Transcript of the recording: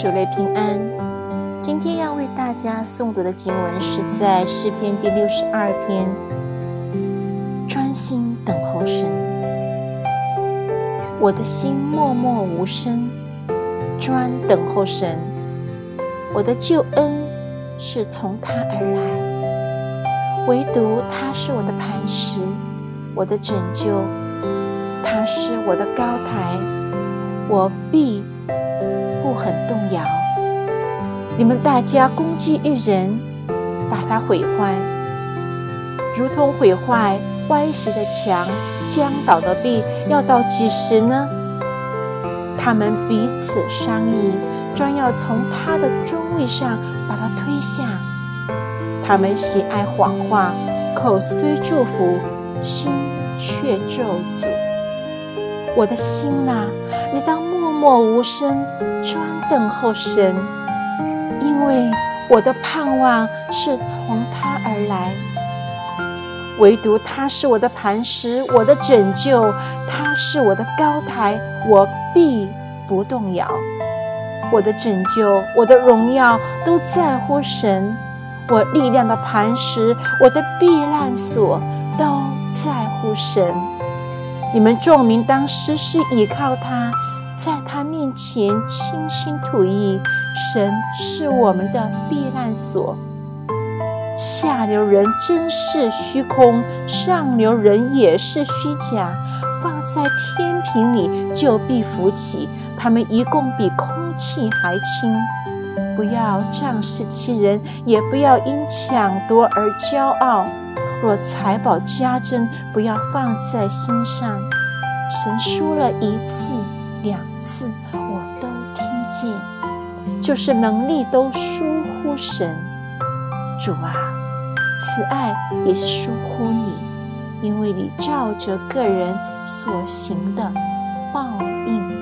主内平安。今天要为大家诵读的经文是在诗篇第六十二篇，专心等候神。我的心默默无声，专等候神。我的救恩是从他而来，唯独他是我的磐石，我的拯救，他是我的高台，我必。很动摇。你们大家攻击一人，把他毁坏，如同毁坏歪斜的墙、将倒的壁，要到几时呢？他们彼此商议，专要从他的中位上把他推下。他们喜爱谎话，口虽祝福，心却咒诅。我的心呐，你当默默无声。专等候神，因为我的盼望是从他而来。唯独他是我的磐石，我的拯救，他是我的高台，我必不动摇。我的拯救，我的荣耀，都在乎神。我力量的磐石，我的避难所，都在乎神。你们众民当时是倚靠他。在他面前倾心吐意，神是我们的避难所。下流人真是虚空，上流人也是虚假。放在天平里就必浮起，他们一共比空气还轻。不要仗势欺人，也不要因抢夺而骄傲。若财宝加珍，不要放在心上。神说了一次。两次我都听见，就是能力都疏忽神。主啊，慈爱也是疏忽你，因为你照着个人所行的报应。